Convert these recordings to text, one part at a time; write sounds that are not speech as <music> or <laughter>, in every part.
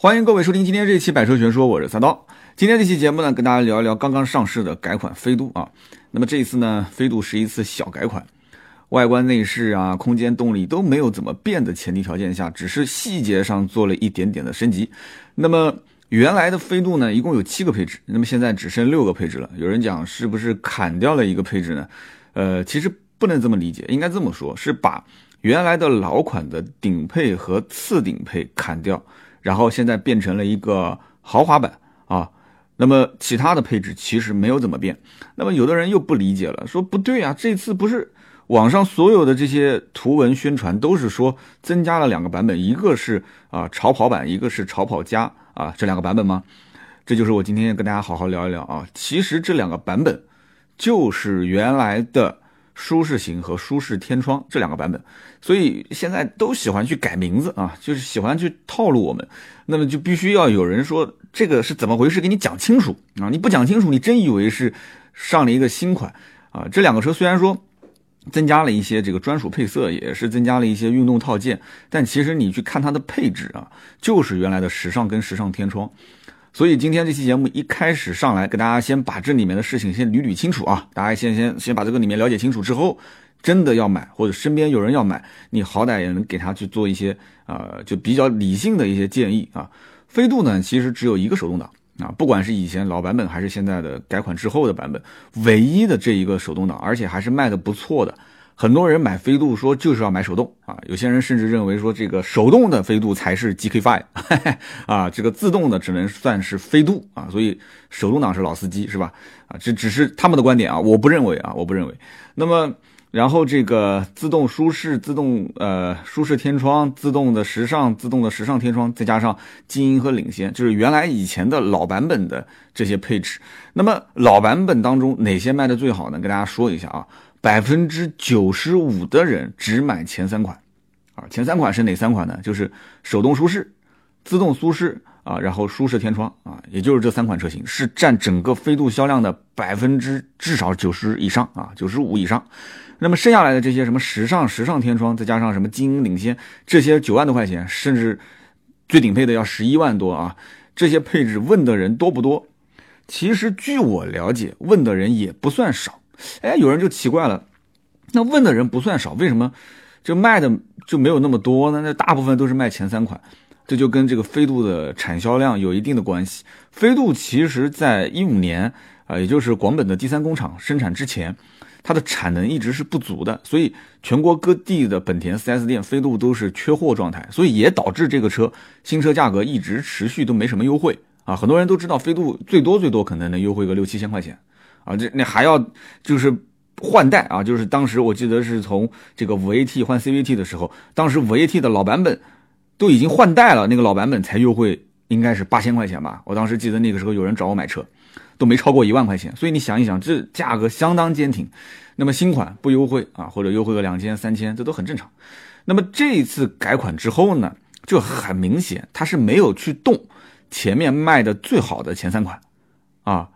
欢迎各位收听今天这期《百车全说》，我是三刀。今天这期节目呢，跟大家聊一聊刚刚上市的改款飞度啊。那么这一次呢，飞度是一次小改款，外观内饰啊、空间动力都没有怎么变的前提条件下，只是细节上做了一点点的升级。那么原来的飞度呢，一共有七个配置，那么现在只剩六个配置了。有人讲是不是砍掉了一个配置呢？呃，其实不能这么理解，应该这么说，是把原来的老款的顶配和次顶配砍掉。然后现在变成了一个豪华版啊，那么其他的配置其实没有怎么变。那么有的人又不理解了，说不对啊，这次不是网上所有的这些图文宣传都是说增加了两个版本，一个是啊潮跑版，一个是潮跑加啊这两个版本吗？这就是我今天跟大家好好聊一聊啊。其实这两个版本就是原来的。舒适型和舒适天窗这两个版本，所以现在都喜欢去改名字啊，就是喜欢去套路我们。那么就必须要有人说这个是怎么回事，给你讲清楚啊！你不讲清楚，你真以为是上了一个新款啊？这两个车虽然说增加了一些这个专属配色，也是增加了一些运动套件，但其实你去看它的配置啊，就是原来的时尚跟时尚天窗。所以今天这期节目一开始上来，给大家先把这里面的事情先捋捋清楚啊！大家先先先把这个里面了解清楚之后，真的要买或者身边有人要买，你好歹也能给他去做一些呃，就比较理性的一些建议啊。飞度呢，其实只有一个手动挡啊，不管是以前老版本还是现在的改款之后的版本，唯一的这一个手动挡，而且还是卖的不错的。很多人买飞度说就是要买手动啊，有些人甚至认为说这个手动的飞度才是 GK5，啊，这个自动的只能算是飞度啊，所以手动挡是老司机是吧？啊，这只是他们的观点啊，我不认为啊，我不认为。那么，然后这个自动舒适、自动呃舒适天窗、自动的时尚、自动的时尚天窗，再加上精英和领先，就是原来以前的老版本的这些配置。那么老版本当中哪些卖的最好呢？跟大家说一下啊。百分之九十五的人只买前三款，啊，前三款是哪三款呢？就是手动舒适、自动舒适啊，然后舒适天窗啊，也就是这三款车型是占整个飞度销量的百分之至少九十以上啊，九十五以上。那么剩下来的这些什么时尚、时尚天窗，再加上什么精英领先，这些九万多块钱，甚至最顶配的要十一万多啊，这些配置问的人多不多？其实据我了解，问的人也不算少。哎，有人就奇怪了，那问的人不算少，为什么就卖的就没有那么多呢？那大部分都是卖前三款，这就跟这个飞度的产销量有一定的关系。飞度其实在一五年啊，也就是广本的第三工厂生产之前，它的产能一直是不足的，所以全国各地的本田 4S 店飞度都是缺货状态，所以也导致这个车新车价格一直持续都没什么优惠啊。很多人都知道飞度最多最多可能能优惠个六七千块钱。啊，这那还要就是换代啊，就是当时我记得是从这个五 AT 换 CVT 的时候，当时五 AT 的老版本都已经换代了，那个老版本才优惠，应该是八千块钱吧。我当时记得那个时候有人找我买车，都没超过一万块钱。所以你想一想，这价格相当坚挺。那么新款不优惠啊，或者优惠个两千三千，这都很正常。那么这一次改款之后呢，就很明显，它是没有去动前面卖的最好的前三款啊。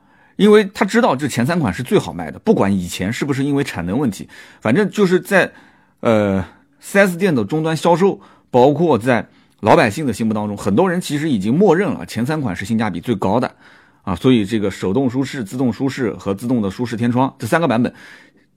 因为他知道这前三款是最好卖的，不管以前是不是因为产能问题，反正就是在，呃，4S 店的终端销售，包括在老百姓的心目当中，很多人其实已经默认了前三款是性价比最高的，啊，所以这个手动舒适、自动舒适和自动的舒适天窗这三个版本，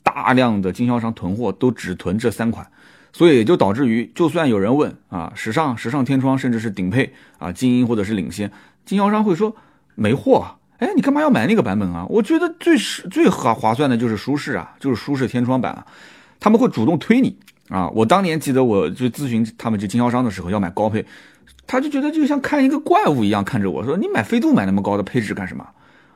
大量的经销商囤货都只囤这三款，所以也就导致于，就算有人问啊，时尚、时尚天窗甚至是顶配啊，精英或者是领先，经销商会说没货。哎，你干嘛要买那个版本啊？我觉得最是最划划算的就是舒适啊，就是舒适天窗版啊。他们会主动推你啊。我当年记得我就咨询他们这经销商的时候要买高配，他就觉得就像看一个怪物一样看着我说：“你买飞度买那么高的配置干什么？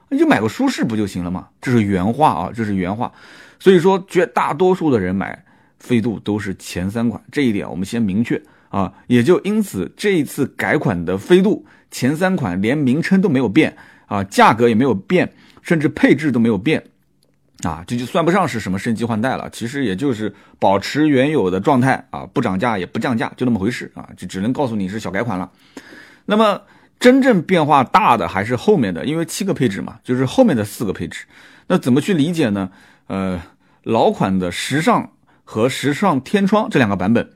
你就买个舒适不就行了吗？”这是原话啊，这是原话。所以说，绝大多数的人买飞度都是前三款，这一点我们先明确啊。也就因此，这一次改款的飞度前三款连名称都没有变。啊，价格也没有变，甚至配置都没有变，啊，这就算不上是什么升级换代了，其实也就是保持原有的状态啊，不涨价也不降价，就那么回事啊，就只能告诉你是小改款了。那么真正变化大的还是后面的，因为七个配置嘛，就是后面的四个配置。那怎么去理解呢？呃，老款的时尚和时尚天窗这两个版本，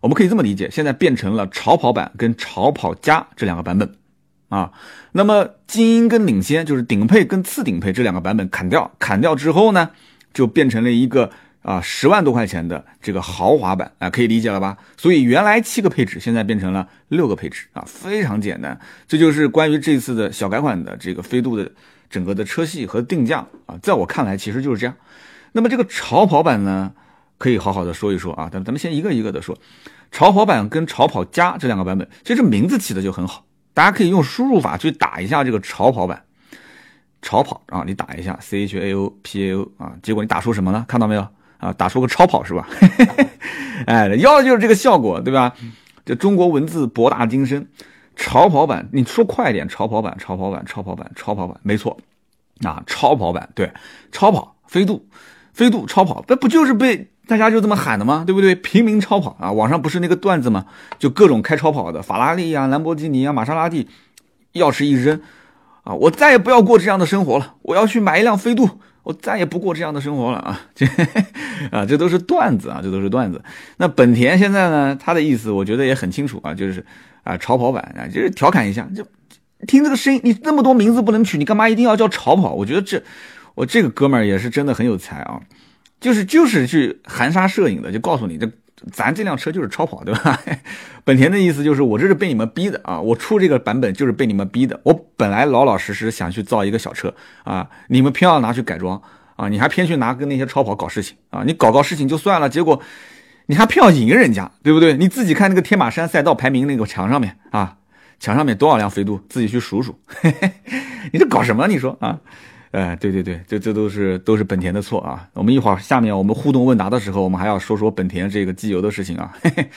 我们可以这么理解，现在变成了潮跑版跟潮跑加这两个版本啊。那么精英跟领先就是顶配跟次顶配这两个版本砍掉，砍掉之后呢，就变成了一个啊十万多块钱的这个豪华版啊，可以理解了吧？所以原来七个配置，现在变成了六个配置啊，非常简单。这就是关于这次的小改款的这个飞度的整个的车系和定价啊，在我看来其实就是这样。那么这个潮跑版呢？可以好好的说一说啊，咱咱们先一个一个的说，潮跑版跟潮跑加这两个版本，其实名字起的就很好，大家可以用输入法去打一下这个潮跑版，潮跑啊，你打一下 C H A O P A O 啊，结果你打出什么了？看到没有啊？打出个超跑是吧？<laughs> 哎，要的就是这个效果，对吧？这中国文字博大精深，潮跑版，你说快一点，潮跑版，潮跑版，潮跑版，潮跑版，没错，啊，超跑版，对，超跑，飞度，飞度，超跑，那不就是被？大家就这么喊的吗？对不对？平民超跑啊，网上不是那个段子吗？就各种开超跑的，法拉利啊、兰博基尼啊、玛莎拉蒂，钥匙一扔，啊，我再也不要过这样的生活了，我要去买一辆飞度，我再也不过这样的生活了啊！这啊，这都是段子啊，这都是段子。那本田现在呢，他的意思我觉得也很清楚啊，就是啊，超跑版啊，就是调侃一下，就听这个声音，你那么多名字不能取，你干嘛一定要叫超跑？我觉得这我这个哥们儿也是真的很有才啊。就是就是去含沙射影的，就告诉你，这咱这辆车就是超跑，对吧？<laughs> 本田的意思就是我这是被你们逼的啊，我出这个版本就是被你们逼的。我本来老老实实想去造一个小车啊，你们偏要拿去改装啊，你还偏去拿跟那些超跑搞事情啊，你搞搞事情就算了，结果你还偏要赢人家，对不对？你自己看那个天马山赛道排名那个墙上面啊，墙上面多少辆飞度，自己去数数，<laughs> 你这搞什么？你说啊？哎，对对对，这这都是都是本田的错啊！我们一会儿下面我们互动问答的时候，我们还要说说本田这个机油的事情啊。嘿嘿，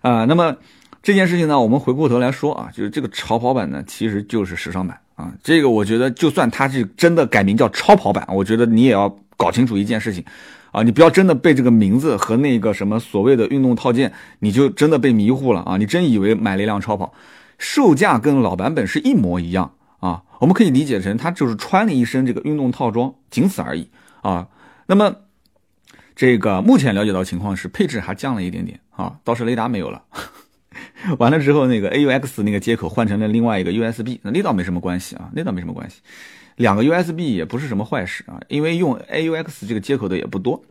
啊，那么这件事情呢，我们回过头来说啊，就是这个超跑版呢，其实就是时尚版啊。这个我觉得，就算它是真的改名叫超跑版，我觉得你也要搞清楚一件事情啊，你不要真的被这个名字和那个什么所谓的运动套件，你就真的被迷糊了啊！你真以为买了一辆超跑，售价跟老版本是一模一样？我们可以理解成，他就是穿了一身这个运动套装，仅此而已啊。那么，这个目前了解到情况是配置还降了一点点啊，倒是雷达没有了。<laughs> 完了之后，那个 AUX 那个接口换成了另外一个 USB，那那倒没什么关系啊，那倒没什么关系。两个 USB 也不是什么坏事啊，因为用 AUX 这个接口的也不多，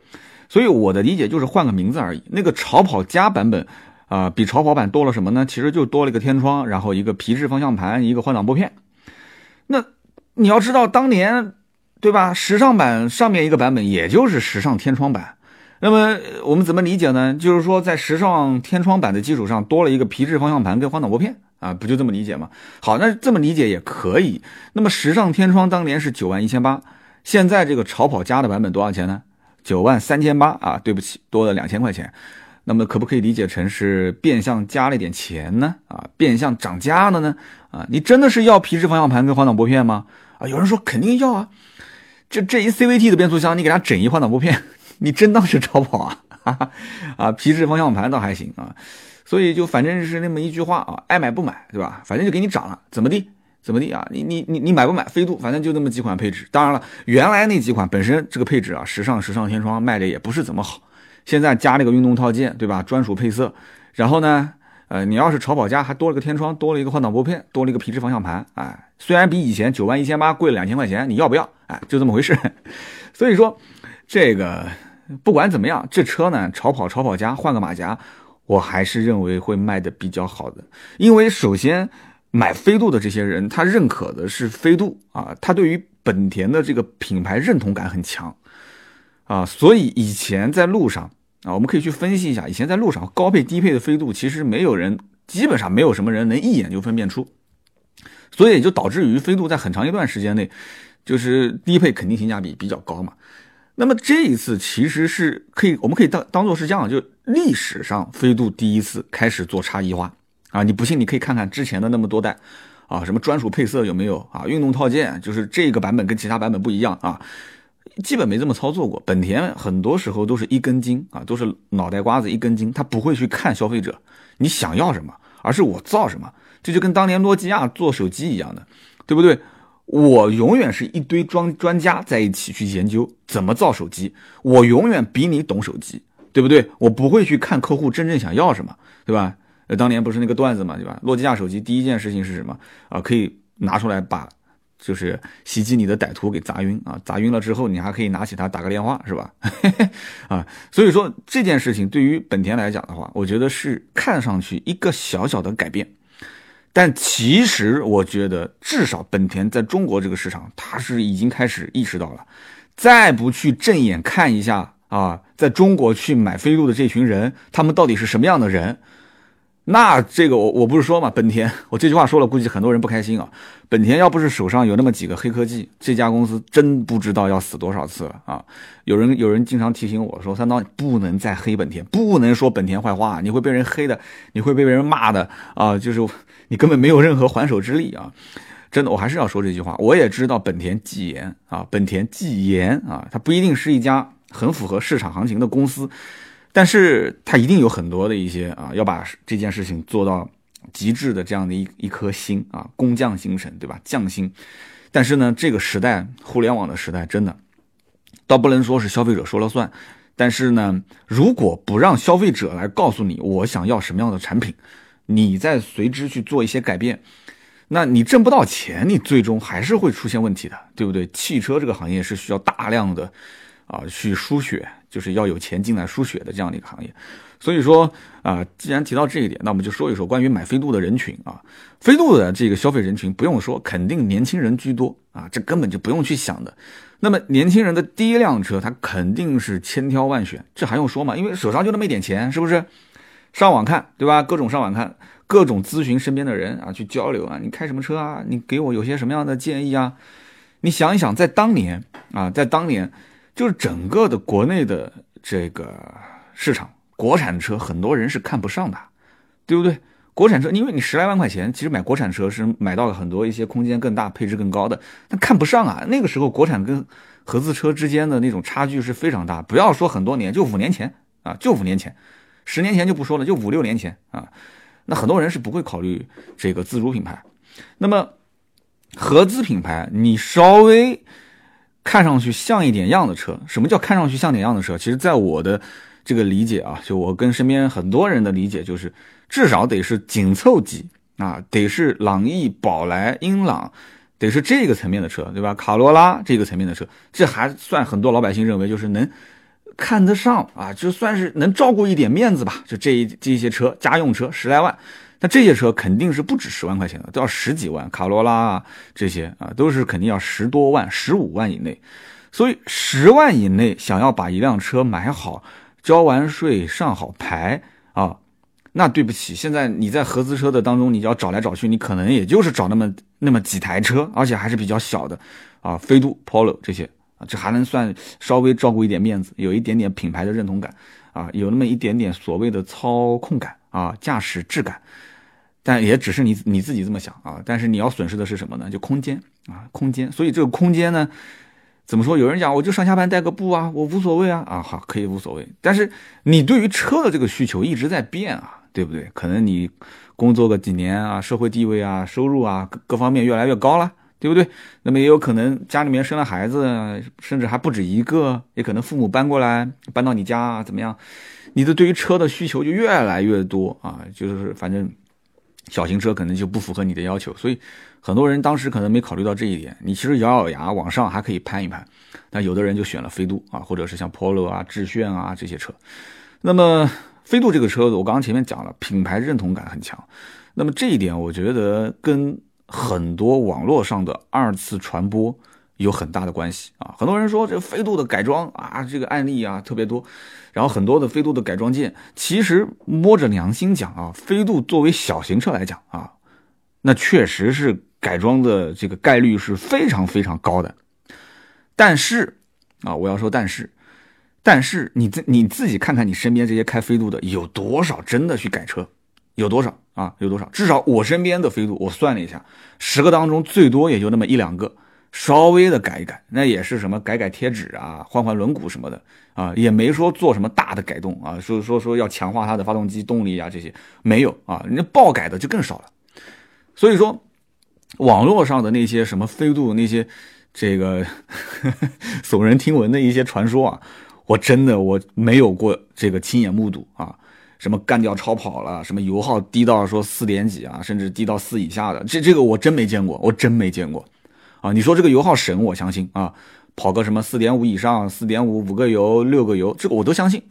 所以我的理解就是换个名字而已。那个潮跑加版本啊，比潮跑版多了什么呢？其实就多了一个天窗，然后一个皮质方向盘，一个换挡拨片。那你要知道，当年，对吧？时尚版上面一个版本，也就是时尚天窗版。那么我们怎么理解呢？就是说，在时尚天窗版的基础上，多了一个皮质方向盘跟换挡拨片啊，不就这么理解吗？好，那这么理解也可以。那么时尚天窗当年是九万一千八，现在这个潮跑加的版本多少钱呢？九万三千八啊，对不起，多了两千块钱。那么可不可以理解成是变相加了一点钱呢？啊，变相涨价了呢？啊，你真的是要皮质方向盘跟换挡拨片吗？啊，有人说肯定要啊，这这一 CVT 的变速箱，你给它整一换挡拨片，<laughs> 你真当是超跑啊？<laughs> 啊，皮质方向盘倒还行啊，所以就反正是那么一句话啊，爱买不买，对吧？反正就给你涨了，怎么地？怎么地啊？你你你你买不买？飞度，反正就那么几款配置。当然了，原来那几款本身这个配置啊，时尚时尚天窗卖的也不是怎么好。现在加了个运动套件，对吧？专属配色，然后呢，呃，你要是潮跑加，还多了个天窗，多了一个换挡拨片，多了一个皮质方向盘，哎，虽然比以前九万一千八贵了两千块钱，你要不要？哎，就这么回事。<laughs> 所以说，这个不管怎么样，这车呢，潮跑潮跑加换个马甲，我还是认为会卖的比较好的。因为首先买飞度的这些人，他认可的是飞度啊，他对于本田的这个品牌认同感很强啊，所以以前在路上。啊，我们可以去分析一下，以前在路上高配低配的飞度，其实没有人，基本上没有什么人能一眼就分辨出，所以也就导致于飞度在很长一段时间内，就是低配肯定性价比比较高嘛。那么这一次其实是可以，我们可以当当做是这样，就历史上飞度第一次开始做差异化啊。你不信，你可以看看之前的那么多代啊，什么专属配色有没有啊？运动套件就是这个版本跟其他版本不一样啊。基本没这么操作过，本田很多时候都是一根筋啊，都是脑袋瓜子一根筋，他不会去看消费者你想要什么，而是我造什么，这就跟当年诺基亚做手机一样的，对不对？我永远是一堆专专家在一起去研究怎么造手机，我永远比你懂手机对不对？我不会去看客户真正想要什么，对吧？呃，当年不是那个段子嘛，对吧？诺基亚手机第一件事情是什么啊？可以拿出来把就是袭击你的歹徒给砸晕啊！砸晕了之后，你还可以拿起它打个电话，是吧？<laughs> 啊，所以说这件事情对于本田来讲的话，我觉得是看上去一个小小的改变，但其实我觉得至少本田在中国这个市场，它是已经开始意识到了，再不去正眼看一下啊，在中国去买飞度的这群人，他们到底是什么样的人？那这个我我不是说嘛，本田，我这句话说了，估计很多人不开心啊。本田要不是手上有那么几个黑科技，这家公司真不知道要死多少次了啊！有人有人经常提醒我说，三刀不能再黑本田，不能说本田坏话，你会被人黑的，你会被别人骂的啊！就是你根本没有任何还手之力啊！真的，我还是要说这句话。我也知道本田技研啊，本田技研啊，它不一定是一家很符合市场行情的公司。但是他一定有很多的一些啊，要把这件事情做到极致的这样的一一颗心啊，工匠精神，对吧？匠心。但是呢，这个时代，互联网的时代，真的，倒不能说是消费者说了算。但是呢，如果不让消费者来告诉你我想要什么样的产品，你再随之去做一些改变，那你挣不到钱，你最终还是会出现问题的，对不对？汽车这个行业是需要大量的啊去输血。就是要有钱进来输血的这样的一个行业，所以说啊，既然提到这一点，那我们就说一说关于买飞度的人群啊，飞度的这个消费人群不用说，肯定年轻人居多啊，这根本就不用去想的。那么年轻人的第一辆车，他肯定是千挑万选，这还用说吗？因为手上就那么一点钱，是不是？上网看，对吧？各种上网看，各种咨询身边的人啊，去交流啊，你开什么车啊？你给我有些什么样的建议啊？你想一想，在当年啊，在当年。就是整个的国内的这个市场，国产车很多人是看不上的，对不对？国产车，因为你十来万块钱，其实买国产车是买到了很多一些空间更大、配置更高的，但看不上啊。那个时候国产跟合资车之间的那种差距是非常大，不要说很多年，就五年前啊，就五年前，十年前就不说了，就五六年前啊，那很多人是不会考虑这个自主品牌。那么合资品牌，你稍微。看上去像一点样的车，什么叫看上去像点样的车？其实，在我的这个理解啊，就我跟身边很多人的理解，就是至少得是紧凑级啊，得是朗逸、宝来、英朗，得是这个层面的车，对吧？卡罗拉这个层面的车，这还算很多老百姓认为就是能看得上啊，就算是能照顾一点面子吧。就这一这些车，家用车十来万。那这些车肯定是不止十万块钱的，都要十几万。卡罗拉啊，这些啊，都是肯定要十多万、十五万以内。所以十万以内想要把一辆车买好，交完税上好牌啊，那对不起，现在你在合资车的当中，你要找来找去，你可能也就是找那么那么几台车，而且还是比较小的啊，飞度、Polo 这些啊，这还能算稍微照顾一点面子，有一点点品牌的认同感啊，有那么一点点所谓的操控感啊，驾驶质感。但也只是你你自己这么想啊，但是你要损失的是什么呢？就空间啊，空间。所以这个空间呢，怎么说？有人讲我就上下班带个步啊，我无所谓啊啊，好，可以无所谓。但是你对于车的这个需求一直在变啊，对不对？可能你工作个几年啊，社会地位啊，收入啊，各各方面越来越高了，对不对？那么也有可能家里面生了孩子，甚至还不止一个，也可能父母搬过来，搬到你家啊，怎么样？你的对于车的需求就越来越多啊，就是反正。小型车可能就不符合你的要求，所以很多人当时可能没考虑到这一点。你其实咬咬牙往上还可以攀一攀，但有的人就选了飞度啊，或者是像 Polo 啊、致炫啊这些车。那么飞度这个车子，我刚刚前面讲了，品牌认同感很强。那么这一点，我觉得跟很多网络上的二次传播。有很大的关系啊！很多人说这飞度的改装啊，这个案例啊特别多，然后很多的飞度的改装件，其实摸着良心讲啊，飞度作为小型车来讲啊，那确实是改装的这个概率是非常非常高的。但是啊，我要说但是，但是你自你自己看看你身边这些开飞度的有多少真的去改车，有多少啊？有多少？至少我身边的飞度，我算了一下，十个当中最多也就那么一两个。稍微的改一改，那也是什么改改贴纸啊，换换轮毂什么的啊，也没说做什么大的改动啊，说说说要强化它的发动机动力啊，这些没有啊，人家爆改的就更少了。所以说，网络上的那些什么飞度那些这个 <laughs> 耸人听闻的一些传说啊，我真的我没有过这个亲眼目睹啊，什么干掉超跑了，什么油耗低到说四点几啊，甚至低到四以下的，这这个我真没见过，我真没见过啊！你说这个油耗省，我相信啊，跑个什么四点五以上，四点五五个油六个油，这个我都相信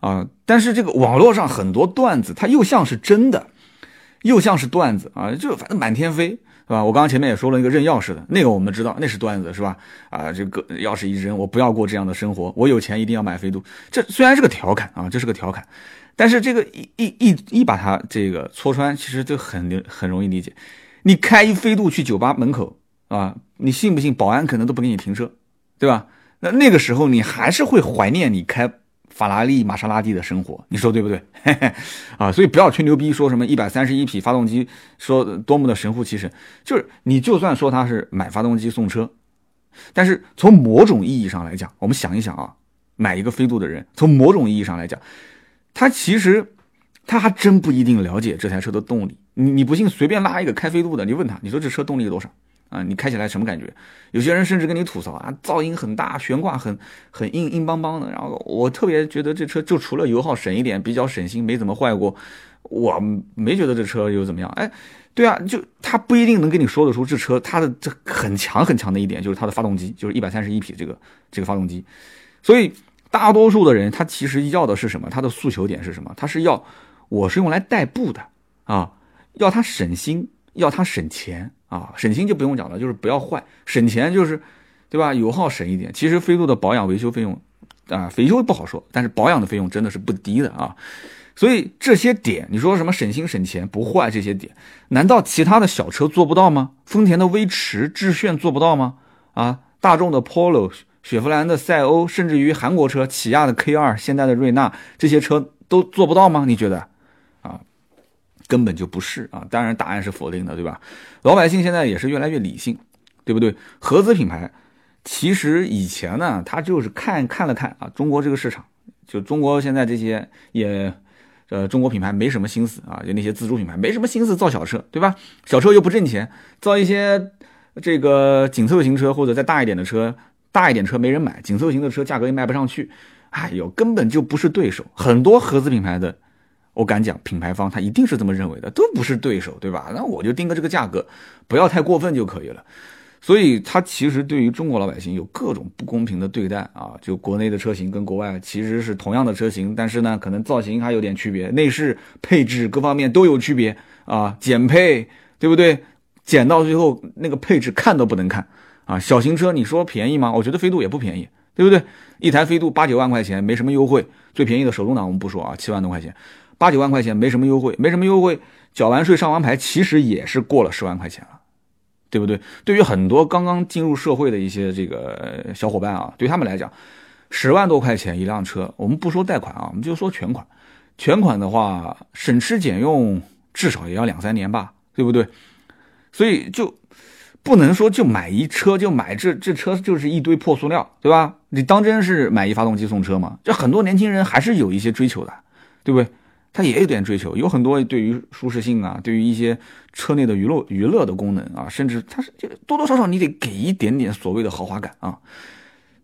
啊。但是这个网络上很多段子，它又像是真的，又像是段子啊，就反正满天飞。是吧？我刚刚前面也说了一个扔钥匙的那个，我们知道那是段子，是吧？啊，这个钥匙一扔，我不要过这样的生活，我有钱一定要买飞度。这虽然是个调侃啊，这是个调侃，但是这个一一一一把它这个戳穿，其实就很很容易理解。你开一飞度去酒吧门口啊，你信不信保安可能都不给你停车，对吧？那那个时候你还是会怀念你开。法拉利、玛莎拉蒂的生活，你说对不对？嘿 <laughs> 嘿啊，所以不要吹牛逼，说什么一百三十一匹发动机，说多么的神乎其神。就是你就算说他是买发动机送车，但是从某种意义上来讲，我们想一想啊，买一个飞度的人，从某种意义上来讲，他其实他还真不一定了解这台车的动力。你你不信，随便拉一个开飞度的，你问他，你说这车动力多少？啊，你开起来什么感觉？有些人甚至跟你吐槽啊，噪音很大，悬挂很很硬硬邦邦的。然后我特别觉得这车就除了油耗省一点，比较省心，没怎么坏过。我没觉得这车有怎么样。哎，对啊，就他不一定能跟你说得出这车它的这很强很强的一点，就是它的发动机，就是一百三十一匹这个这个发动机。所以大多数的人他其实要的是什么？他的诉求点是什么？他是要我是用来代步的啊，要它省心，要它省钱。啊，省心就不用讲了，就是不要坏，省钱就是，对吧？油耗省一点。其实飞度的保养维修费用，啊，维修不好说，但是保养的费用真的是不低的啊。所以这些点，你说什么省心省钱不坏这些点，难道其他的小车做不到吗？丰田的威驰、致炫做不到吗？啊，大众的 Polo、雪佛兰的赛欧，甚至于韩国车起亚的 K 二、现代的瑞纳这些车都做不到吗？你觉得？根本就不是啊！当然答案是否定的，对吧？老百姓现在也是越来越理性，对不对？合资品牌其实以前呢，他就是看看了看啊，中国这个市场，就中国现在这些也，呃，中国品牌没什么心思啊，就那些自主品牌没什么心思造小车，对吧？小车又不挣钱，造一些这个紧凑型车或者再大一点的车，大一点车没人买，紧凑型的车价格也卖不上去，哎呦，根本就不是对手。很多合资品牌的。我敢讲，品牌方他一定是这么认为的，都不是对手，对吧？那我就定个这个价格，不要太过分就可以了。所以，他其实对于中国老百姓有各种不公平的对待啊！就国内的车型跟国外其实是同样的车型，但是呢，可能造型还有点区别，内饰配置各方面都有区别啊，减配，对不对？减到最后那个配置看都不能看啊！小型车你说便宜吗？我觉得飞度也不便宜，对不对？一台飞度八九万块钱，没什么优惠，最便宜的手动挡我们不说啊，七万多块钱。八九万块钱没什么优惠，没什么优惠，缴完税上完牌，其实也是过了十万块钱了，对不对？对于很多刚刚进入社会的一些这个小伙伴啊，对他们来讲，十万多块钱一辆车，我们不说贷款啊，我们就说全款，全款的话省吃俭用至少也要两三年吧，对不对？所以就不能说就买一车就买这这车就是一堆破塑料，对吧？你当真是买一发动机送车吗？这很多年轻人还是有一些追求的，对不对？它也有点追求，有很多对于舒适性啊，对于一些车内的娱乐娱乐的功能啊，甚至它是就多多少少你得给一点点所谓的豪华感啊，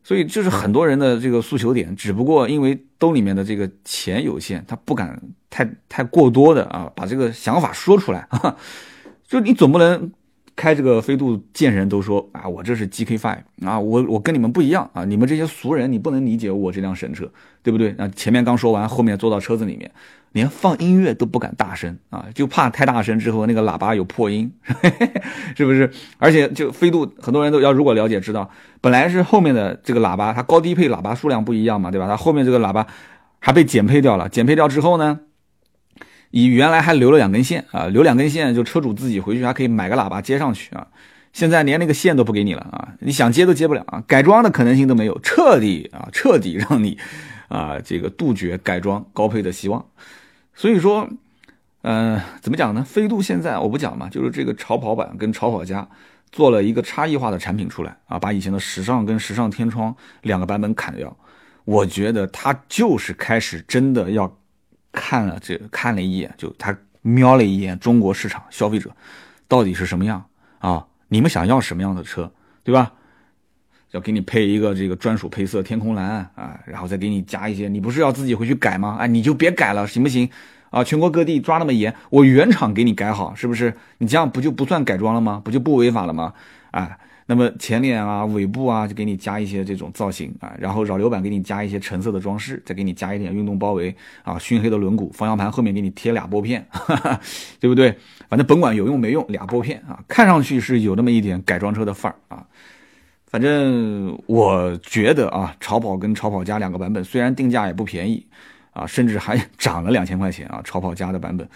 所以就是很多人的这个诉求点，只不过因为兜里面的这个钱有限，他不敢太太过多的啊把这个想法说出来啊，<laughs> 就你总不能。开这个飞度，见人都说啊，我这是 GK5 啊，我我跟你们不一样啊，你们这些俗人，你不能理解我这辆神车，对不对？啊，前面刚说完，后面坐到车子里面，连放音乐都不敢大声啊，就怕太大声之后那个喇叭有破音，<laughs> 是不是？而且就飞度，很多人都要如果了解知道，本来是后面的这个喇叭，它高低配喇叭数量不一样嘛，对吧？它后面这个喇叭还被减配掉了，减配掉之后呢？你原来还留了两根线啊，留两根线就车主自己回去还可以买个喇叭接上去啊，现在连那个线都不给你了啊，你想接都接不了啊，改装的可能性都没有，彻底啊，彻底让你啊这个杜绝改装高配的希望。所以说，嗯，怎么讲呢？飞度现在我不讲嘛，就是这个超跑版跟超跑家做了一个差异化的产品出来啊，把以前的时尚跟时尚天窗两个版本砍掉，我觉得它就是开始真的要。看了这看了一眼，就他瞄了一眼中国市场消费者到底是什么样啊？你们想要什么样的车，对吧？要给你配一个这个专属配色天空蓝啊，然后再给你加一些，你不是要自己回去改吗？啊，你就别改了，行不行？啊，全国各地抓那么严，我原厂给你改好，是不是？你这样不就不算改装了吗？不就不违法了吗？啊，那么前脸啊、尾部啊，就给你加一些这种造型啊，然后扰流板给你加一些橙色的装饰，再给你加一点运动包围啊，熏黑的轮毂，方向盘后面给你贴俩拨片，哈哈，对不对？反正甭管有用没用，俩拨片啊，看上去是有那么一点改装车的范儿啊。反正我觉得啊，超跑跟超跑加两个版本，虽然定价也不便宜。啊，甚至还涨了两千块钱啊！超跑加的版本，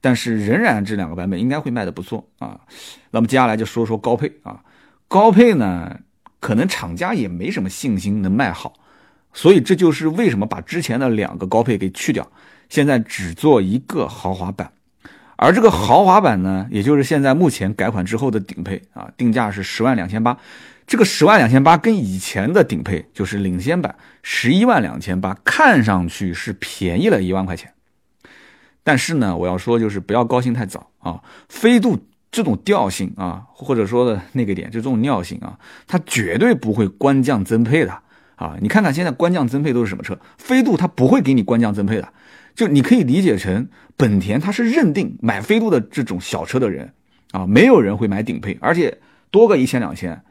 但是仍然这两个版本应该会卖的不错啊。那么接下来就说说高配啊，高配呢，可能厂家也没什么信心能卖好，所以这就是为什么把之前的两个高配给去掉，现在只做一个豪华版，而这个豪华版呢，也就是现在目前改款之后的顶配啊，定价是十万两千八。这个十万两千八跟以前的顶配就是领先版十一万两千八，看上去是便宜了一万块钱。但是呢，我要说就是不要高兴太早啊。飞度这种调性啊，或者说的那个点，就这种尿性啊，它绝对不会官降增配的啊。你看看现在官降增配都是什么车？飞度它不会给你官降增配的，就你可以理解成本田它是认定买飞度的这种小车的人啊，没有人会买顶配，而且多个一千两千。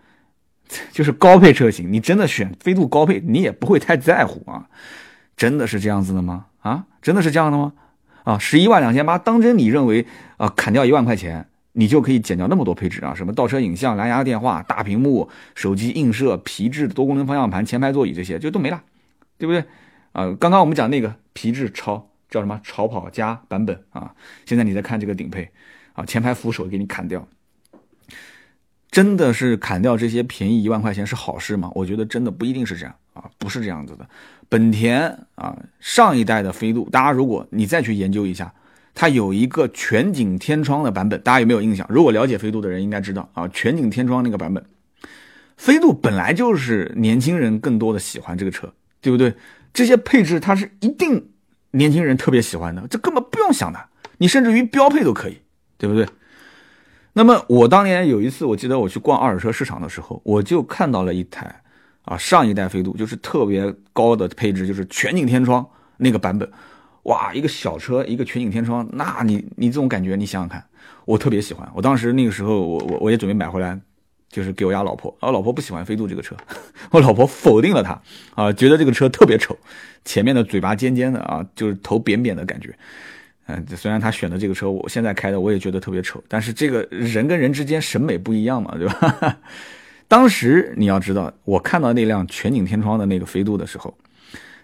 就是高配车型，你真的选飞度高配，你也不会太在乎啊，真的是这样子的吗？啊，真的是这样的吗？啊，十一万两千八，当真你认为啊，砍掉一万块钱，你就可以减掉那么多配置啊？什么倒车影像、蓝牙电话、大屏幕、手机映射、皮质多功能方向盘、前排座椅这些就都没了，对不对？啊，刚刚我们讲那个皮质超叫什么超跑加版本啊，现在你再看这个顶配啊，前排扶手给你砍掉。真的是砍掉这些便宜一万块钱是好事吗？我觉得真的不一定是这样啊，不是这样子的。本田啊，上一代的飞度，大家如果你再去研究一下，它有一个全景天窗的版本，大家有没有印象？如果了解飞度的人应该知道啊，全景天窗那个版本，飞度本来就是年轻人更多的喜欢这个车，对不对？这些配置它是一定年轻人特别喜欢的，这根本不用想的，你甚至于标配都可以，对不对？那么我当年有一次，我记得我去逛二手车市场的时候，我就看到了一台，啊，上一代飞度就是特别高的配置，就是全景天窗那个版本，哇，一个小车一个全景天窗，那你你这种感觉，你想想看，我特别喜欢。我当时那个时候，我我我也准备买回来，就是给我家老婆，我老婆不喜欢飞度这个车，<laughs> 我老婆否定了它，啊，觉得这个车特别丑，前面的嘴巴尖尖的啊，就是头扁扁的感觉。嗯，虽然他选的这个车，我现在开的我也觉得特别丑，但是这个人跟人之间审美不一样嘛，对吧？<laughs> 当时你要知道，我看到那辆全景天窗的那个飞度的时候，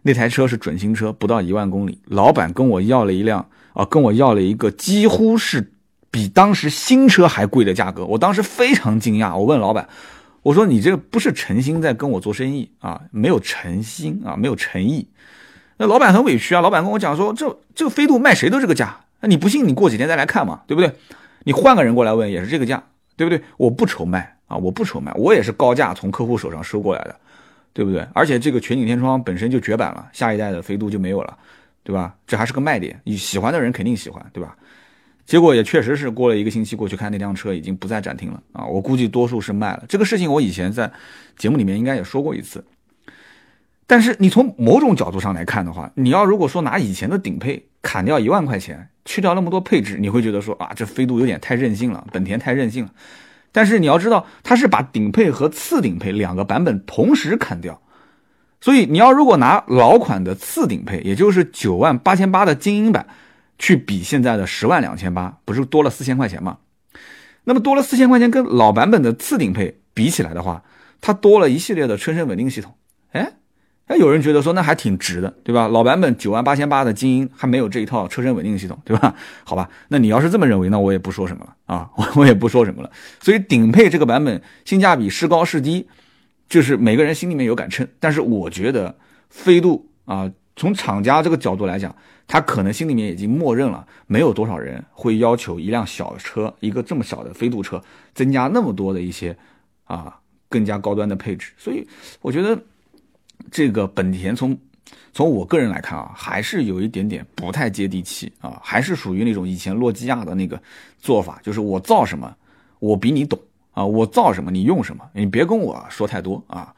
那台车是准新车，不到一万公里，老板跟我要了一辆啊，跟我要了一个几乎是比当时新车还贵的价格，我当时非常惊讶，我问老板，我说你这个不是诚心在跟我做生意啊？没有诚心啊，没有诚意。那老板很委屈啊！老板跟我讲说，这这个飞度卖谁都这个价，那你不信你过几天再来看嘛，对不对？你换个人过来问也是这个价，对不对？我不愁卖啊，我不愁卖，我也是高价从客户手上收过来的，对不对？而且这个全景天窗本身就绝版了，下一代的飞度就没有了，对吧？这还是个卖点，你喜欢的人肯定喜欢，对吧？结果也确实是过了一个星期过去看那辆车已经不在展厅了啊，我估计多数是卖了。这个事情我以前在节目里面应该也说过一次。但是你从某种角度上来看的话，你要如果说拿以前的顶配砍掉一万块钱，去掉那么多配置，你会觉得说啊，这飞度有点太任性了，本田太任性了。但是你要知道，它是把顶配和次顶配两个版本同时砍掉，所以你要如果拿老款的次顶配，也就是九万八千八的精英版，去比现在的十万两千八，不是多了四千块钱吗？那么多了四千块钱，跟老版本的次顶配比起来的话，它多了一系列的车身稳定系统，哎。那，有人觉得说那还挺值的，对吧？老版本九万八千八的精英还没有这一套车身稳定系统，对吧？<laughs> 好吧，那你要是这么认为，那我也不说什么了啊，我 <laughs> 我也不说什么了。所以顶配这个版本性价比是高是低，就是每个人心里面有杆秤。但是我觉得飞度啊，从厂家这个角度来讲，他可能心里面已经默认了，没有多少人会要求一辆小车，一个这么小的飞度车增加那么多的一些啊更加高端的配置。所以我觉得。这个本田从从我个人来看啊，还是有一点点不太接地气啊，还是属于那种以前诺基亚的那个做法，就是我造什么，我比你懂啊，我造什么你用什么，你别跟我说太多啊。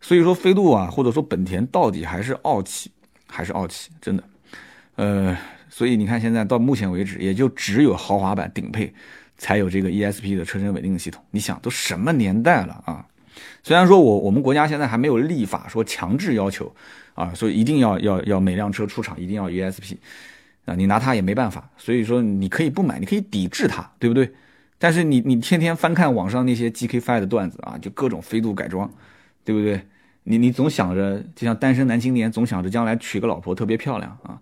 所以说飞度啊，或者说本田到底还是傲气，还是傲气，真的。呃，所以你看现在到目前为止，也就只有豪华版顶配才有这个 ESP 的车身稳定系统。你想都什么年代了啊？虽然说我我们国家现在还没有立法说强制要求啊，所以一定要要要每辆车出厂一定要 ESP 啊，你拿它也没办法。所以说你可以不买，你可以抵制它，对不对？但是你你天天翻看网上那些 GK5 的段子啊，就各种飞度改装，对不对？你你总想着，就像单身男青年总想着将来娶个老婆特别漂亮啊，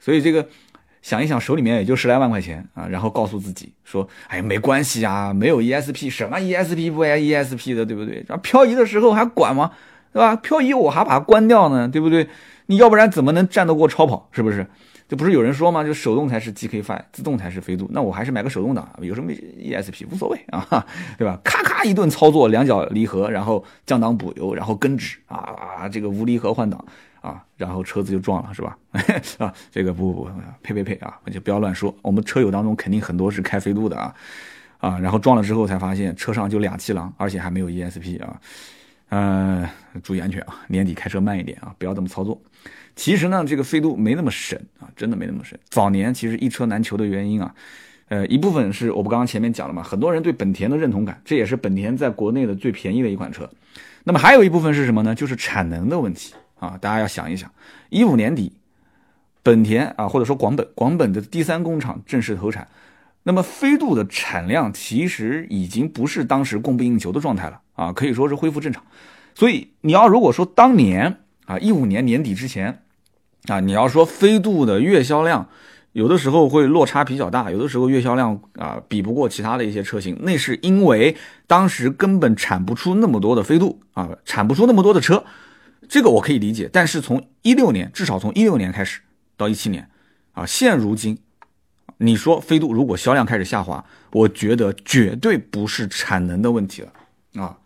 所以这个想一想手里面也就十来万块钱啊，然后告诉自己说，哎没关系啊，没有 ESP 什么 ESP 不 ESP 的，对不对？然后漂移的时候还管吗？对吧？漂移我还把它关掉呢，对不对？你要不然怎么能战得过超跑？是不是？这不是有人说吗？就手动才是 GK5，自动才是飞度。那我还是买个手动挡，有什么 ESP 无所谓啊，<laughs> 对吧？咔咔一顿操作，两脚离合，然后降档补油，然后跟指啊，这个无离合换挡啊，然后车子就撞了，是吧？<laughs> 啊，这个不不不，呸呸呸啊，就不要乱说。我们车友当中肯定很多是开飞度的啊啊，然后撞了之后才发现车上就俩气囊，而且还没有 ESP 啊。嗯，注意安全啊，年底开车慢一点啊，不要这么操作。其实呢，这个飞度没那么神啊，真的没那么神。早年其实一车难求的原因啊，呃，一部分是我不刚刚前面讲了嘛，很多人对本田的认同感，这也是本田在国内的最便宜的一款车。那么还有一部分是什么呢？就是产能的问题啊，大家要想一想，一五年底，本田啊，或者说广本，广本的第三工厂正式投产，那么飞度的产量其实已经不是当时供不应求的状态了啊，可以说是恢复正常。所以你要如果说当年啊，一五年年底之前。啊，你要说飞度的月销量，有的时候会落差比较大，有的时候月销量啊比不过其他的一些车型，那是因为当时根本产不出那么多的飞度啊，产不出那么多的车，这个我可以理解。但是从一六年，至少从一六年开始到一七年，啊，现如今，你说飞度如果销量开始下滑，我觉得绝对不是产能的问题了啊。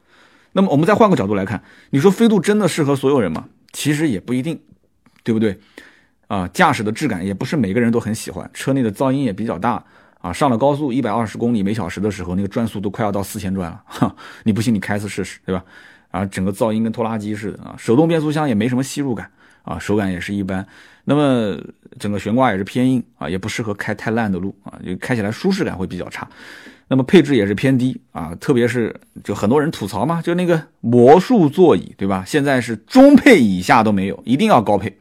那么我们再换个角度来看，你说飞度真的适合所有人吗？其实也不一定。对不对？啊，驾驶的质感也不是每个人都很喜欢，车内的噪音也比较大啊。上了高速一百二十公里每小时的时候，那个转速都快要到四千转了，哈，<laughs> 你不信你开次试试，对吧？啊，整个噪音跟拖拉机似的啊。手动变速箱也没什么吸入感啊，手感也是一般。那么整个悬挂也是偏硬啊，也不适合开太烂的路啊，就开起来舒适感会比较差。那么配置也是偏低啊，特别是就很多人吐槽嘛，就那个魔术座椅，对吧？现在是中配以下都没有，一定要高配。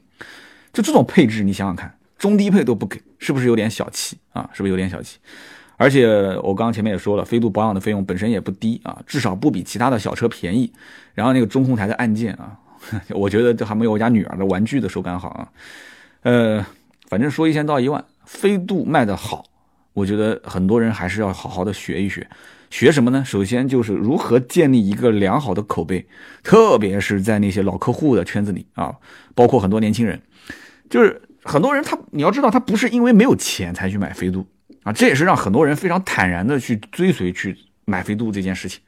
就这种配置，你想想看，中低配都不给，是不是有点小气啊？是不是有点小气？而且我刚刚前面也说了，飞度保养的费用本身也不低啊，至少不比其他的小车便宜。然后那个中控台的按键啊，<laughs> 我觉得这还没有我家女儿的玩具的手感好啊。呃，反正说一千道一万，飞度卖的好，我觉得很多人还是要好好的学一学。学什么呢？首先就是如何建立一个良好的口碑，特别是在那些老客户的圈子里啊，包括很多年轻人。就是很多人他，你要知道他不是因为没有钱才去买飞度啊，这也是让很多人非常坦然的去追随去买飞度这件事情，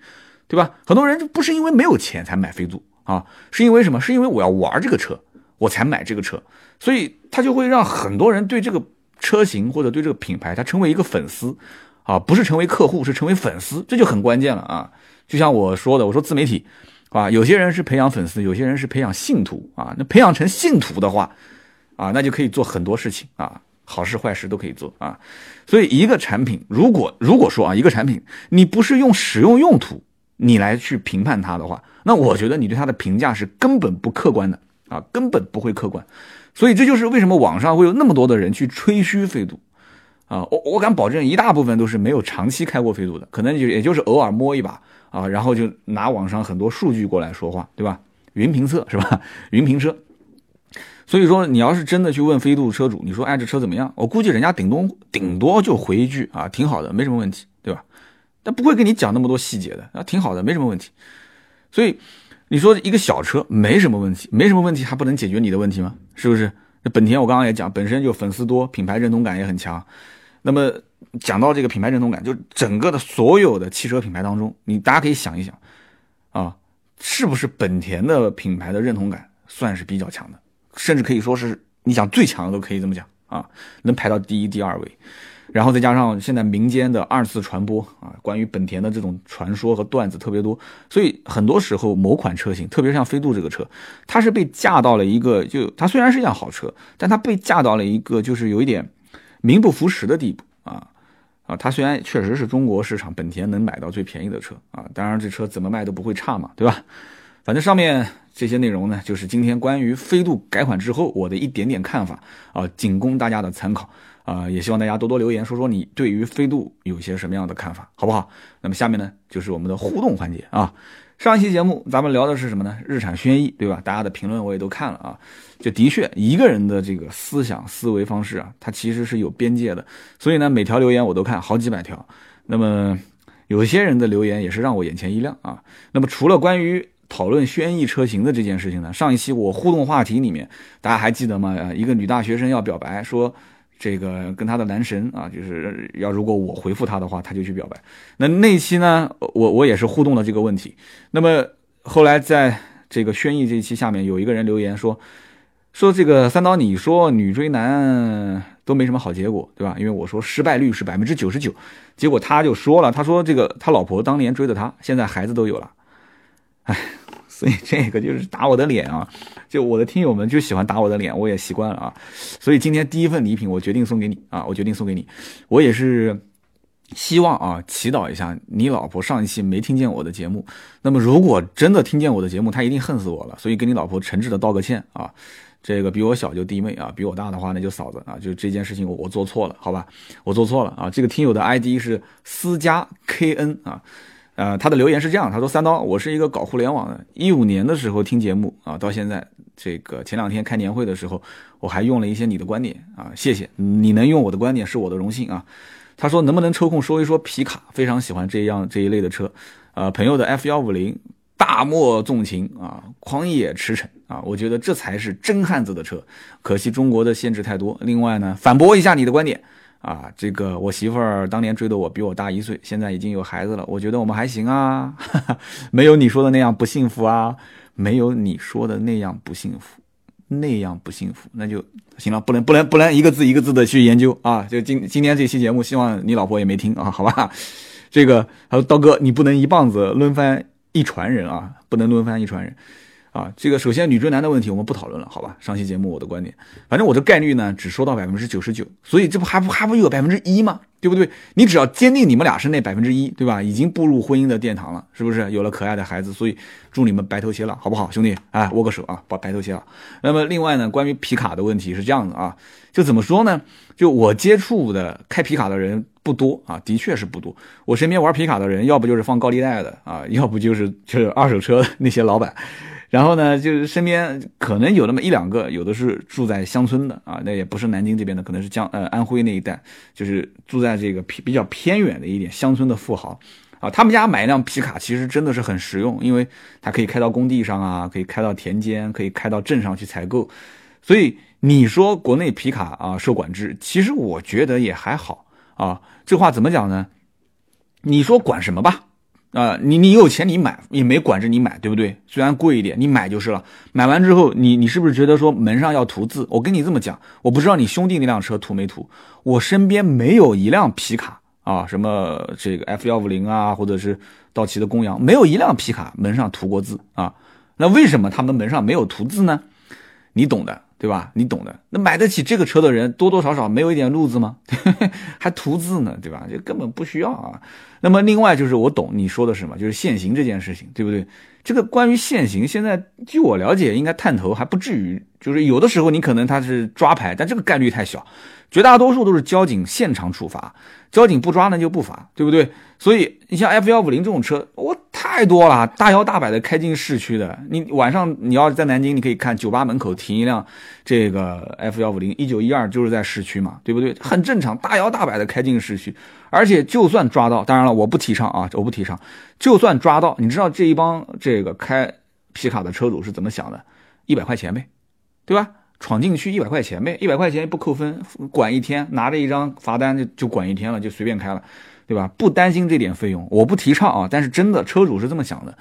对吧？很多人就不是因为没有钱才买飞度啊，是因为什么？是因为我要玩这个车，我才买这个车，所以他就会让很多人对这个车型或者对这个品牌，他成为一个粉丝啊，不是成为客户，是成为粉丝，这就很关键了啊。就像我说的，我说自媒体啊，有些人是培养粉丝，有些人是培养信徒啊，那培养成信徒的话。啊，那就可以做很多事情啊，好事坏事都可以做啊。所以一个产品，如果如果说啊，一个产品你不是用使用用途你来去评判它的话，那我觉得你对它的评价是根本不客观的啊，根本不会客观。所以这就是为什么网上会有那么多的人去吹嘘飞度啊，我我敢保证一大部分都是没有长期开过飞度的，可能就也就是偶尔摸一把啊，然后就拿网上很多数据过来说话，对吧？云评测是吧？<laughs> 云评车。所以说，你要是真的去问飞度车主，你说哎这车怎么样？我估计人家顶多顶多就回一句啊，挺好的，没什么问题，对吧？但不会跟你讲那么多细节的啊，挺好的，没什么问题。所以你说一个小车没什么问题，没什么问题还不能解决你的问题吗？是不是？那本田我刚刚也讲，本身就粉丝多，品牌认同感也很强。那么讲到这个品牌认同感，就整个的所有的汽车品牌当中，你大家可以想一想啊，是不是本田的品牌的认同感算是比较强的？甚至可以说是你讲最强都可以这么讲啊，能排到第一、第二位。然后再加上现在民间的二次传播啊，关于本田的这种传说和段子特别多，所以很多时候某款车型，特别像飞度这个车，它是被架到了一个，就它虽然是一辆好车，但它被架到了一个就是有一点名不符实的地步啊啊！它虽然确实是中国市场本田能买到最便宜的车啊，当然这车怎么卖都不会差嘛，对吧？反正上面这些内容呢，就是今天关于飞度改款之后我的一点点看法啊，仅供大家的参考。啊，也希望大家多多留言，说说你对于飞度有些什么样的看法，好不好？那么下面呢，就是我们的互动环节啊。上一期节目咱们聊的是什么呢？日产轩逸，对吧？大家的评论我也都看了啊。就的确，一个人的这个思想思维方式啊，它其实是有边界的。所以呢，每条留言我都看好几百条。那么有些人的留言也是让我眼前一亮啊。那么除了关于讨论轩逸车型的这件事情呢，上一期我互动话题里面，大家还记得吗？呃一个女大学生要表白说。这个跟她的男神啊，就是要如果我回复她的话，她就去表白。那那期呢，我我也是互动了这个问题。那么后来在这个轩逸这一期下面有一个人留言说，说这个三刀你说女追男都没什么好结果，对吧？因为我说失败率是百分之九十九，结果他就说了，他说这个他老婆当年追的他，现在孩子都有了，哎。所以 <laughs> 这个就是打我的脸啊！就我的听友们就喜欢打我的脸，我也习惯了啊。所以今天第一份礼品我决定送给你啊！我决定送给你，我也是希望啊，祈祷一下你老婆上一期没听见我的节目。那么如果真的听见我的节目，她一定恨死我了。所以跟你老婆诚挚的道个歉啊！这个比我小就弟妹啊，比我大的话那就嫂子啊。就这件事情我我做错了，好吧？我做错了啊！这个听友的 ID 是私家 KN 啊。呃，他的留言是这样，他说：“三刀，我是一个搞互联网的，一五年的时候听节目啊，到现在这个前两天开年会的时候，我还用了一些你的观点啊，谢谢你能用我的观点是我的荣幸啊。”他说：“能不能抽空说一说皮卡？非常喜欢这样这一类的车，呃，朋友的 F 幺五零大漠纵情啊，狂野驰骋啊，我觉得这才是真汉子的车，可惜中国的限制太多。另外呢，反驳一下你的观点。”啊，这个我媳妇儿当年追的我比我大一岁，现在已经有孩子了。我觉得我们还行啊，哈 <laughs> 哈没有你说的那样不幸福啊，没有你说的那样不幸福，那样不幸福，那就行了。不能不能不能一个字一个字的去研究啊！就今今天这期节目，希望你老婆也没听啊，好吧？这个还有刀哥，你不能一棒子抡翻一船人啊，不能抡翻一船人。啊，这个首先女追男的问题我们不讨论了，好吧？上期节目我的观点，反正我的概率呢只说到百分之九十九，所以这不还不还不有百分之一吗？对不对？你只要坚定你们俩是那百分之一，对吧？已经步入婚姻的殿堂了，是不是？有了可爱的孩子，所以祝你们白头偕老，好不好，兄弟？哎，握个手啊，把白头偕老。那么另外呢，关于皮卡的问题是这样的啊，就怎么说呢？就我接触的开皮卡的人不多啊，的确是不多。我身边玩皮卡的人，要不就是放高利贷的啊，要不就是就是二手车那些老板。然后呢，就是身边可能有那么一两个，有的是住在乡村的啊，那也不是南京这边的，可能是江呃安徽那一带，就是住在这个比比较偏远的一点乡村的富豪啊，他们家买一辆皮卡其实真的是很实用，因为它可以开到工地上啊，可以开到田间，可以开到镇上去采购，所以你说国内皮卡啊受管制，其实我觉得也还好啊，这话怎么讲呢？你说管什么吧？啊，你你有钱你买也没管着你买，对不对？虽然贵一点，你买就是了。买完之后，你你是不是觉得说门上要涂字？我跟你这么讲，我不知道你兄弟那辆车涂没涂。我身边没有一辆皮卡啊，什么这个 F 幺五零啊，或者是道奇的公羊，没有一辆皮卡门上涂过字啊。那为什么他们门上没有涂字呢？你懂的。对吧？你懂的。那买得起这个车的人，多多少少没有一点路子吗？<laughs> 还图字呢，对吧？就根本不需要啊。那么另外就是我懂你说的什么，就是限行这件事情，对不对？这个关于限行，现在据我了解，应该探头还不至于，就是有的时候你可能他是抓牌，但这个概率太小，绝大多数都是交警现场处罚，交警不抓那就不罚，对不对？所以你像 F 幺五零这种车，我。太多了，大摇大摆的开进市区的。你晚上你要在南京，你可以看酒吧门口停一辆这个 F 幺五零一九一二，就是在市区嘛，对不对？很正常，大摇大摆的开进市区。而且就算抓到，当然了，我不提倡啊，我不提倡。就算抓到，你知道这一帮这个开皮卡的车主是怎么想的？一百块钱呗，对吧？闯进去一百块钱呗，一百块钱不扣分，管一天，拿着一张罚单就就管一天了，就随便开了。对吧？不担心这点费用，我不提倡啊。但是真的，车主是这么想的，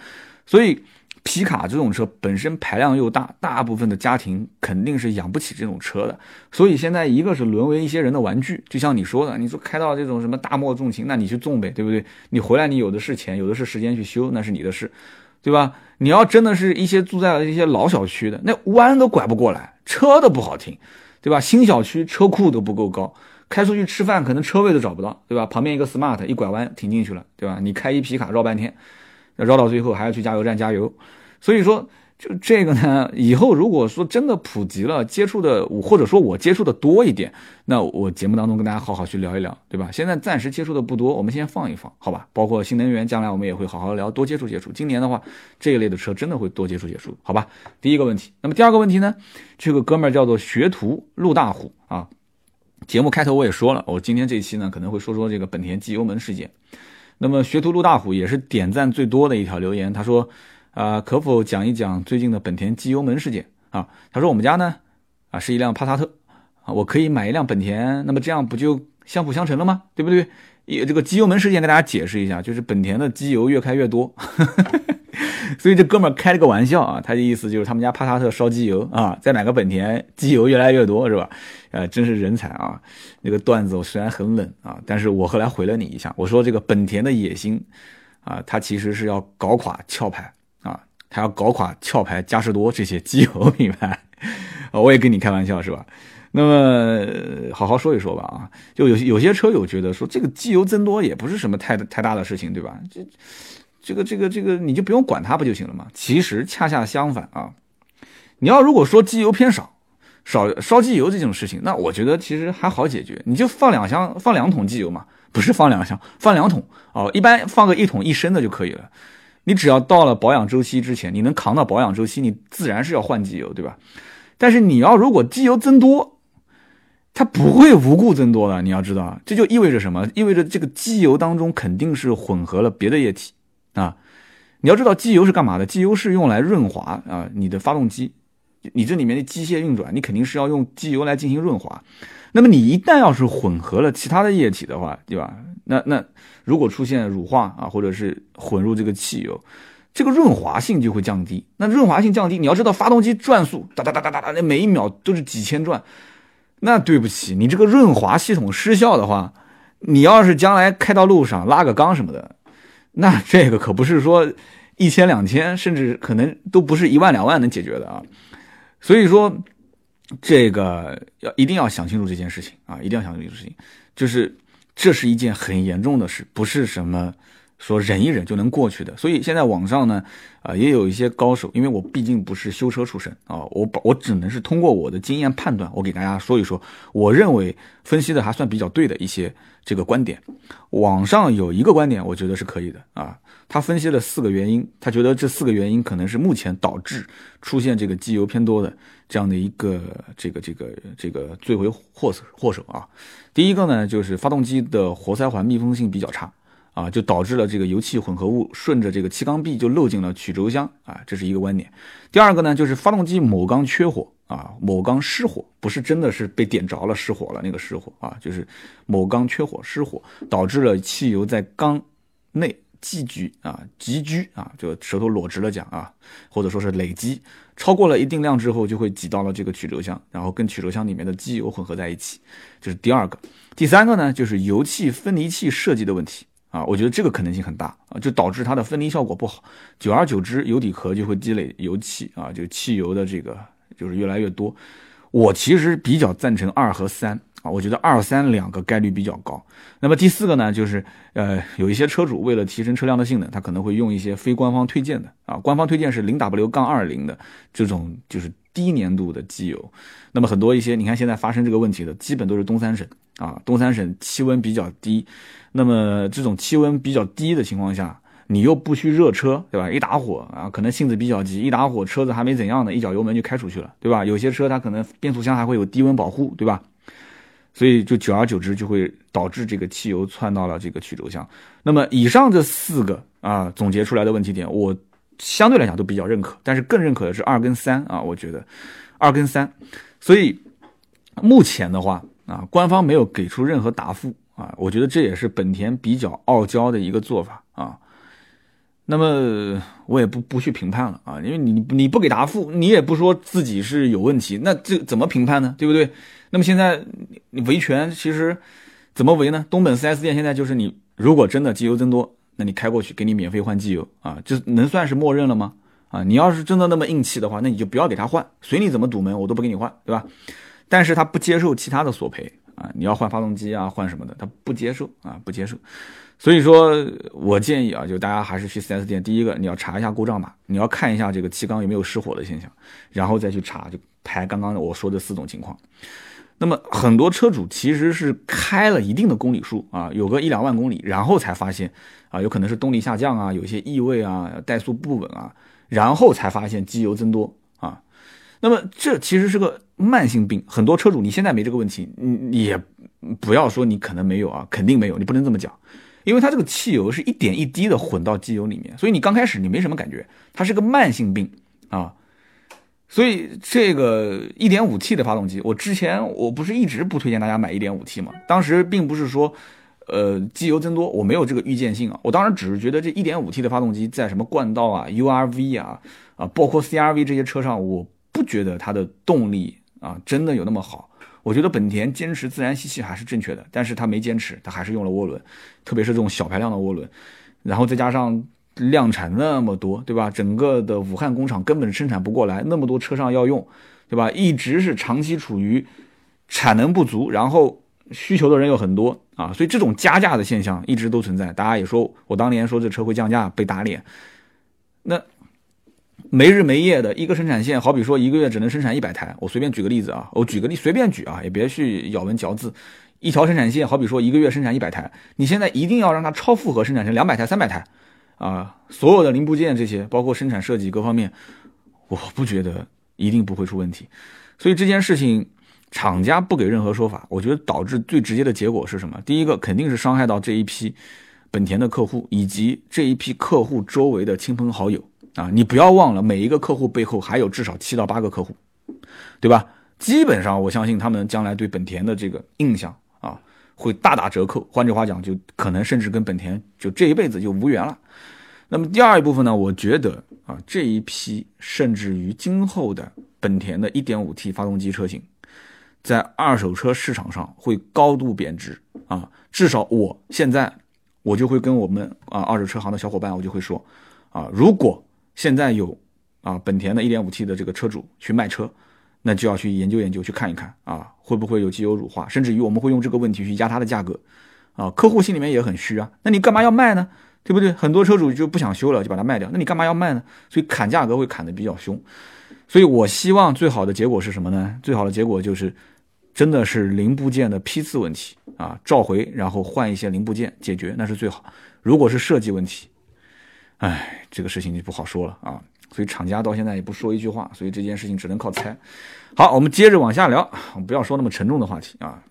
所以皮卡这种车本身排量又大，大部分的家庭肯定是养不起这种车的，所以现在一个是沦为一些人的玩具，就像你说的，你说开到这种什么大漠重情，那你去纵呗，对不对？你回来你有的是钱，有的是时间去修，那是你的事，对吧？你要真的是一些住在一些老小区的，那弯都拐不过来，车都不好停，对吧？新小区车库都不够高，开出去吃饭可能车位都找不到，对吧？旁边一个 smart 一拐弯停进去了，对吧？你开一皮卡绕半天。绕到最后还要去加油站加油，所以说就这个呢，<laughs> 以后如果说真的普及了，接触的或者说我接触的多一点，那我节目当中跟大家好好去聊一聊，对吧？现在暂时接触的不多，我们先放一放，好吧？包括新能源，将来我们也会好好聊，多接触接触。今年的话，这一类的车真的会多接触接触，好吧？第一个问题，那么第二个问题呢？这个哥们儿叫做学徒陆大虎啊。节目开头我也说了，我今天这一期呢可能会说说这个本田机油门事件。那么学徒陆大虎也是点赞最多的一条留言，他说：“啊，可否讲一讲最近的本田机油门事件啊？”他说：“我们家呢，啊是一辆帕萨特，啊我可以买一辆本田，那么这样不就相辅相成了吗？对不对？也这个机油门事件，给大家解释一下，就是本田的机油越开越多。<laughs> ” <laughs> 所以这哥们儿开了个玩笑啊，他的意思就是他们家帕萨特烧机油啊，再买个本田，机油越来越多是吧？呃，真是人才啊！那个段子我虽然很冷啊，但是我后来回了你一下，我说这个本田的野心啊，它其实是要搞垮壳牌啊，它要搞垮壳牌、嘉实多这些机油品牌啊，我也跟你开玩笑是吧？<laughs> 那么好好说一说吧啊，就有有些车友觉得说这个机油增多也不是什么太太大的事情，对吧？这。这个这个这个你就不用管它不就行了吗？其实恰恰相反啊，你要如果说机油偏少，少烧机油这种事情，那我觉得其实还好解决，你就放两箱放两桶机油嘛，不是放两箱放两桶哦，一般放个一桶一升的就可以了。你只要到了保养周期之前，你能扛到保养周期，你自然是要换机油，对吧？但是你要如果机油增多，它不会无故增多的，你要知道，这就意味着什么？意味着这个机油当中肯定是混合了别的液体。啊，你要知道机油是干嘛的？机油是用来润滑啊，你的发动机，你这里面的机械运转，你肯定是要用机油来进行润滑。那么你一旦要是混合了其他的液体的话，对吧？那那如果出现乳化啊，或者是混入这个汽油，这个润滑性就会降低。那润滑性降低，你要知道发动机转速哒哒哒哒哒哒，那每一秒都是几千转。那对不起，你这个润滑系统失效的话，你要是将来开到路上拉个缸什么的。那这个可不是说一千两千，甚至可能都不是一万两万能解决的啊！所以说，这个要一定要想清楚这件事情啊，一定要想清楚这件事情，就是这是一件很严重的事，不是什么。说忍一忍就能过去的，所以现在网上呢，啊，也有一些高手，因为我毕竟不是修车出身啊，我我只能是通过我的经验判断，我给大家说一说，我认为分析的还算比较对的一些这个观点。网上有一个观点，我觉得是可以的啊，他分析了四个原因，他觉得这四个原因可能是目前导致出现这个机油偏多的这样的一个这个这个这个罪魁祸祸首啊。第一个呢，就是发动机的活塞环密封性比较差。啊，就导致了这个油气混合物顺着这个气缸壁就漏进了曲轴箱啊，这是一个观点。第二个呢，就是发动机某缸缺火啊，某缸失火，不是真的是被点着了失火了那个失火啊，就是某缸缺火失火，导致了汽油在缸内积聚啊，积聚啊，就舌头裸直了讲啊，或者说是累积超过了一定量之后，就会挤到了这个曲轴箱，然后跟曲轴箱里面的机油混合在一起，这是第二个。第三个呢，就是油气分离器设计的问题。啊，我觉得这个可能性很大啊，就导致它的分离效果不好，久而久之，油底壳就会积累油气啊，就汽油的这个就是越来越多。我其实比较赞成二和三啊，我觉得二三两个概率比较高。那么第四个呢，就是呃，有一些车主为了提升车辆的性能，他可能会用一些非官方推荐的啊，官方推荐是零 W 杠二零的这种就是低粘度的机油。那么很多一些你看现在发生这个问题的，基本都是东三省啊，东三省气温比较低。那么这种气温比较低的情况下，你又不需热车，对吧？一打火啊，可能性子比较急，一打火车子还没怎样呢，一脚油门就开出去了，对吧？有些车它可能变速箱还会有低温保护，对吧？所以就久而久之就会导致这个汽油窜到了这个曲轴箱。那么以上这四个啊总结出来的问题点，我相对来讲都比较认可，但是更认可的是二跟三啊，我觉得二跟三。所以目前的话啊，官方没有给出任何答复。啊，我觉得这也是本田比较傲娇的一个做法啊。那么我也不不去评判了啊，因为你你不给答复，你也不说自己是有问题，那这怎么评判呢？对不对？那么现在你维权其实怎么维呢？东本 4S 店现在就是你如果真的机油增多，那你开过去给你免费换机油啊，这能算是默认了吗？啊，你要是真的那么硬气的话，那你就不要给他换，随你怎么堵门，我都不给你换，对吧？但是他不接受其他的索赔啊，你要换发动机啊，换什么的，他不接受啊，不接受。所以说我建议啊，就大家还是去 4S 店，第一个你要查一下故障码，你要看一下这个气缸有没有失火的现象，然后再去查，就排刚刚我说的四种情况。那么很多车主其实是开了一定的公里数啊，有个一两万公里，然后才发现啊，有可能是动力下降啊，有一些异味啊，怠速不稳啊。然后才发现机油增多，那么这其实是个慢性病。很多车主你现在没这个问题，你也不要说你可能没有啊，肯定没有，你不能这么讲，因为它这个汽油是一点一滴的混到机油里面，所以你刚开始你没什么感觉，它是个慢性病啊。所以这个 1.5T 的发动机，我之前我不是一直不推荐大家买 1.5T 吗？当时并不是说。呃，机油增多，我没有这个预见性啊。我当时只是觉得这一点五 T 的发动机在什么冠道啊、URV 啊、啊，包括 CRV 这些车上，我不觉得它的动力啊真的有那么好。我觉得本田坚持自然吸气还是正确的，但是它没坚持，它还是用了涡轮，特别是这种小排量的涡轮，然后再加上量产那么多，对吧？整个的武汉工厂根本生产不过来，那么多车上要用，对吧？一直是长期处于产能不足，然后。需求的人又很多啊，所以这种加价的现象一直都存在。大家也说我当年说这车会降价被打脸，那没日没夜的一个生产线，好比说一个月只能生产一百台，我随便举个例子啊，我举个例随便举啊，也别去咬文嚼字。一条生产线好比说一个月生产一百台，你现在一定要让它超负荷生产成两百台、三百台啊，所有的零部件这些，包括生产设计各方面，我不觉得一定不会出问题。所以这件事情。厂家不给任何说法，我觉得导致最直接的结果是什么？第一个肯定是伤害到这一批本田的客户以及这一批客户周围的亲朋好友啊！你不要忘了，每一个客户背后还有至少七到八个客户，对吧？基本上我相信他们将来对本田的这个印象啊会大打折扣。换句话讲，就可能甚至跟本田就这一辈子就无缘了。那么第二一部分呢？我觉得啊这一批甚至于今后的本田的 1.5T 发动机车型。在二手车市场上会高度贬值啊！至少我现在我就会跟我们啊二手车行的小伙伴，我就会说啊，如果现在有啊本田的 1.5T 的这个车主去卖车，那就要去研究研究，去看一看啊，会不会有机油乳化，甚至于我们会用这个问题去压它的价格啊。客户心里面也很虚啊，那你干嘛要卖呢？对不对？很多车主就不想修了，就把它卖掉，那你干嘛要卖呢？所以砍价格会砍得比较凶。所以我希望最好的结果是什么呢？最好的结果就是。真的是零部件的批次问题啊，召回然后换一些零部件解决那是最好。如果是设计问题，哎，这个事情就不好说了啊。所以厂家到现在也不说一句话，所以这件事情只能靠猜。好，我们接着往下聊，我们不要说那么沉重的话题啊。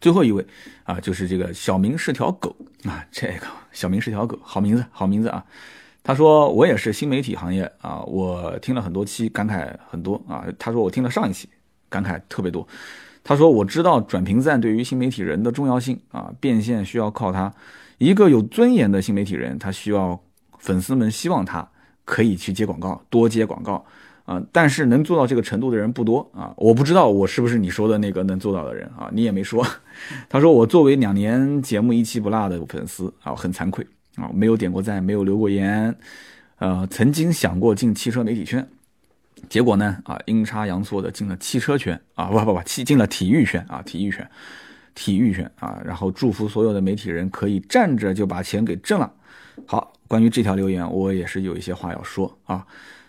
最后一位啊，就是这个小明是条狗啊，这个小明是条狗，好名字，好名字啊。他说我也是新媒体行业啊，我听了很多期，感慨很多啊。他说我听了上一期。感慨特别多，他说：“我知道转评赞对于新媒体人的重要性啊，变现需要靠他。一个有尊严的新媒体人，他需要粉丝们希望他可以去接广告，多接广告啊。但是能做到这个程度的人不多啊。我不知道我是不是你说的那个能做到的人啊？你也没说。<laughs> 他说我作为两年节目一期不落的粉丝啊，很惭愧啊，没有点过赞，没有留过言，呃，曾经想过进汽车媒体圈。”结果呢？啊，阴差阳错的进了汽车圈啊，不不不，进进了体育圈啊，体育圈，体育圈啊。然后祝福所有的媒体人可以站着就把钱给挣了。好，关于这条留言，我也是有一些话要说啊。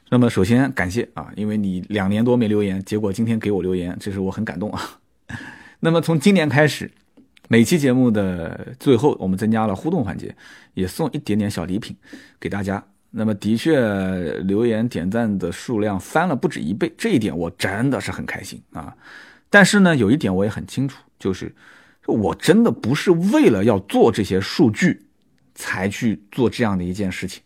那么首先感谢啊，因为你两年多没留言，结果今天给我留言，这是我很感动啊。<laughs> 那么从今年开始，每期节目的最后，我们增加了互动环节，也送一点点小礼品给大家。那么的确，留言点赞的数量翻了不止一倍，这一点我真的是很开心啊！但是呢，有一点我也很清楚，就是我真的不是为了要做这些数据才去做这样的一件事情。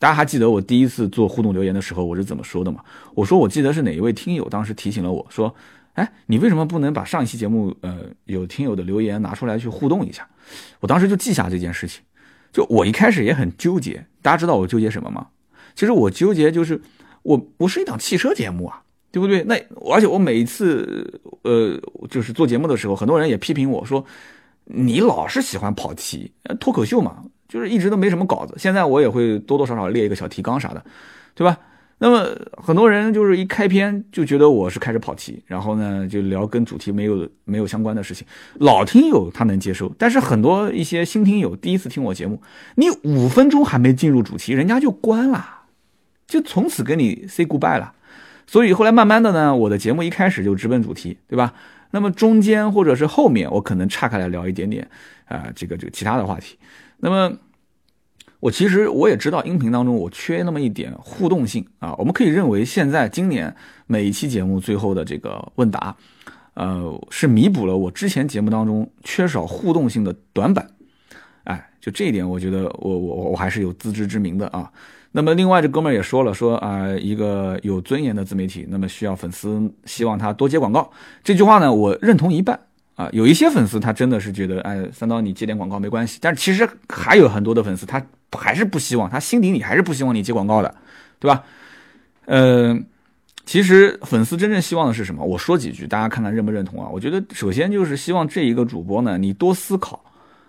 大家还记得我第一次做互动留言的时候我是怎么说的吗？我说我记得是哪一位听友当时提醒了我说：“哎，你为什么不能把上一期节目呃有听友的留言拿出来去互动一下？”我当时就记下这件事情。就我一开始也很纠结，大家知道我纠结什么吗？其实我纠结就是我我是一档汽车节目啊，对不对？那而且我每一次呃就是做节目的时候，很多人也批评我说你老是喜欢跑题，脱口秀嘛，就是一直都没什么稿子。现在我也会多多少少列一个小提纲啥的，对吧？那么很多人就是一开篇就觉得我是开始跑题，然后呢就聊跟主题没有没有相关的事情。老听友他能接受，但是很多一些新听友第一次听我节目，你五分钟还没进入主题，人家就关了，就从此跟你 say goodbye 了。所以后来慢慢的呢，我的节目一开始就直奔主题，对吧？那么中间或者是后面，我可能岔开来聊一点点啊，这个这个其他的话题。那么。我其实我也知道，音频当中我缺那么一点互动性啊。我们可以认为，现在今年每一期节目最后的这个问答，呃，是弥补了我之前节目当中缺少互动性的短板。哎，就这一点，我觉得我我我还是有自知之明的啊。那么另外这哥们儿也说了，说啊，一个有尊严的自媒体，那么需要粉丝希望他多接广告。这句话呢，我认同一半。啊，有一些粉丝他真的是觉得，哎，三刀你接点广告没关系，但是其实还有很多的粉丝他还是不希望，他心底里还是不希望你接广告的，对吧？呃，其实粉丝真正希望的是什么？我说几句，大家看看认不认同啊？我觉得首先就是希望这一个主播呢，你多思考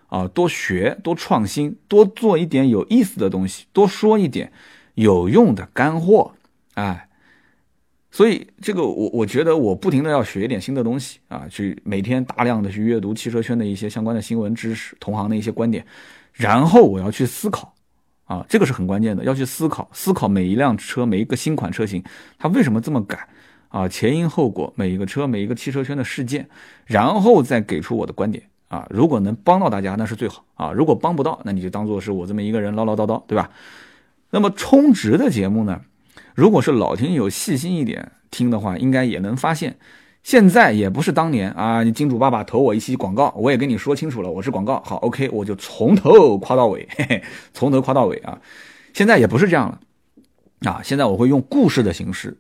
啊，多学，多创新，多做一点有意思的东西，多说一点有用的干货，哎。所以这个我我觉得我不停的要学一点新的东西啊，去每天大量的去阅读汽车圈的一些相关的新闻知识，同行的一些观点，然后我要去思考，啊，这个是很关键的，要去思考思考每一辆车每一个新款车型它为什么这么改啊，前因后果，每一个车每一个汽车圈的事件，然后再给出我的观点啊，如果能帮到大家那是最好啊，如果帮不到，那你就当做是我这么一个人唠唠叨叨，对吧？那么充值的节目呢？如果是老听友细心一点听的话，应该也能发现，现在也不是当年啊！你金主爸爸投我一期广告，我也跟你说清楚了，我是广告，好，OK，我就从头夸到尾，嘿嘿，从头夸到尾啊！现在也不是这样了啊！现在我会用故事的形式，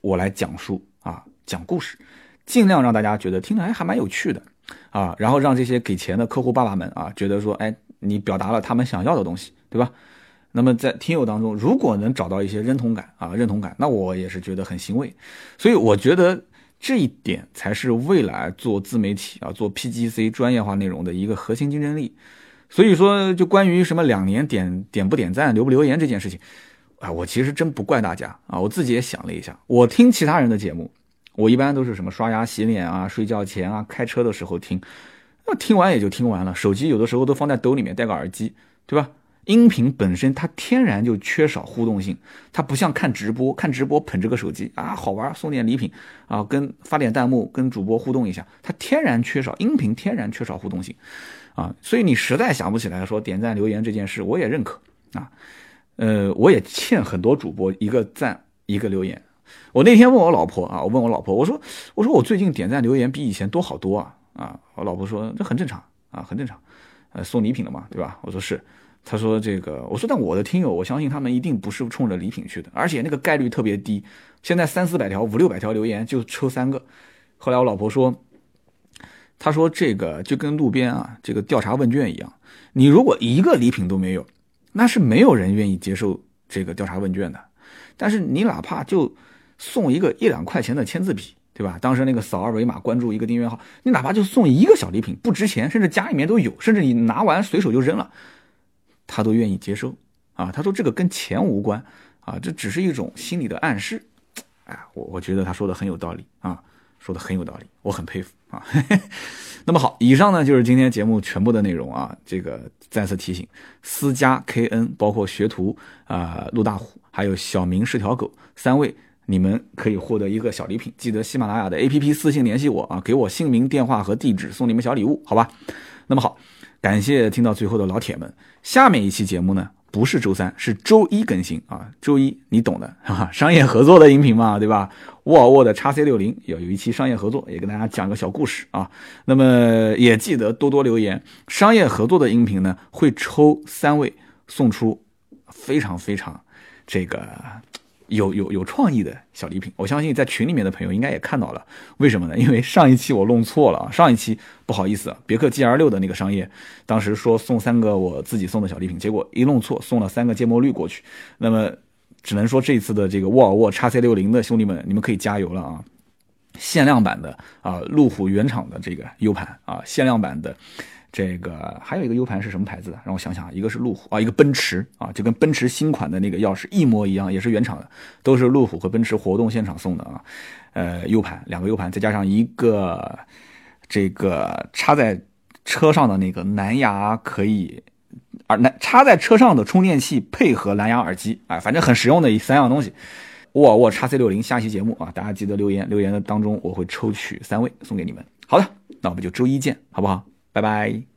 我来讲述啊，讲故事，尽量让大家觉得听着还还蛮有趣的啊，然后让这些给钱的客户爸爸们啊，觉得说哎，你表达了他们想要的东西，对吧？那么在听友当中，如果能找到一些认同感啊，认同感，那我也是觉得很欣慰。所以我觉得这一点才是未来做自媒体啊，做 PGC 专业化内容的一个核心竞争力。所以说，就关于什么两年点点不点赞、留不留言这件事情，啊，我其实真不怪大家啊。我自己也想了一下，我听其他人的节目，我一般都是什么刷牙、洗脸啊、睡觉前啊、开车的时候听，那听完也就听完了，手机有的时候都放在兜里面，戴个耳机，对吧？音频本身它天然就缺少互动性，它不像看直播，看直播捧着个手机啊，好玩，送点礼品啊，跟发点弹幕，跟主播互动一下，它天然缺少音频，天然缺少互动性啊，所以你实在想不起来说点赞留言这件事，我也认可啊，呃，我也欠很多主播一个赞一个留言。我那天问我老婆啊，我问我老婆，我说我说我最近点赞留言比以前多好多啊啊，我老婆说这很正常啊，很正常，呃，送礼品了嘛，对吧？我说是。他说：“这个，我说，但我的听友，我相信他们一定不是冲着礼品去的，而且那个概率特别低。现在三四百条、五六百条留言就抽三个。后来我老婆说，他说这个就跟路边啊这个调查问卷一样，你如果一个礼品都没有，那是没有人愿意接受这个调查问卷的。但是你哪怕就送一个一两块钱的签字笔，对吧？当时那个扫二维码关注一个订阅号，你哪怕就送一个小礼品，不值钱，甚至家里面都有，甚至你拿完随手就扔了。”他都愿意接受，啊，他说这个跟钱无关，啊，这只是一种心理的暗示，哎，我我觉得他说的很有道理啊，说的很有道理，我很佩服啊。<laughs> 那么好，以上呢就是今天节目全部的内容啊，这个再次提醒，私家 KN 包括学徒啊，陆大虎还有小明是条狗三位，你们可以获得一个小礼品，记得喜马拉雅的 APP 私信联系我啊，给我姓名、电话和地址，送你们小礼物，好吧？那么好。感谢听到最后的老铁们，下面一期节目呢，不是周三，是周一更新啊。周一你懂的，哈哈，商业合作的音频嘛，对吧？沃尔沃的 x C 六零要有一期商业合作，也跟大家讲个小故事啊。那么也记得多多留言，商业合作的音频呢，会抽三位送出非常非常这个有有有创意的小礼品。我相信在群里面的朋友应该也看到了，为什么呢？因为上一期我弄错了啊，上一期不好意思，别克 GL 六的那个商业，当时说送三个我自己送的小礼品，结果一弄错，送了三个芥末绿过去。那么只能说这次的这个沃尔沃 x C 六零的兄弟们，你们可以加油了啊！限量版的啊，路虎原厂的这个 U 盘啊，限量版的。这个还有一个 U 盘是什么牌子的？让我想想，一个是路虎啊，一个奔驰啊，就跟奔驰新款的那个钥匙一模一样，也是原厂的，都是路虎和奔驰活动现场送的啊。呃，U 盘两个 U 盘，再加上一个这个插在车上的那个蓝牙可以，耳蓝插在车上的充电器配合蓝牙耳机，哎，反正很实用的三样东西。沃尔沃 x C 六零下期节目啊，大家记得留言，留言的当中我会抽取三位送给你们。好的，那我们就周一见，好不好？拜拜。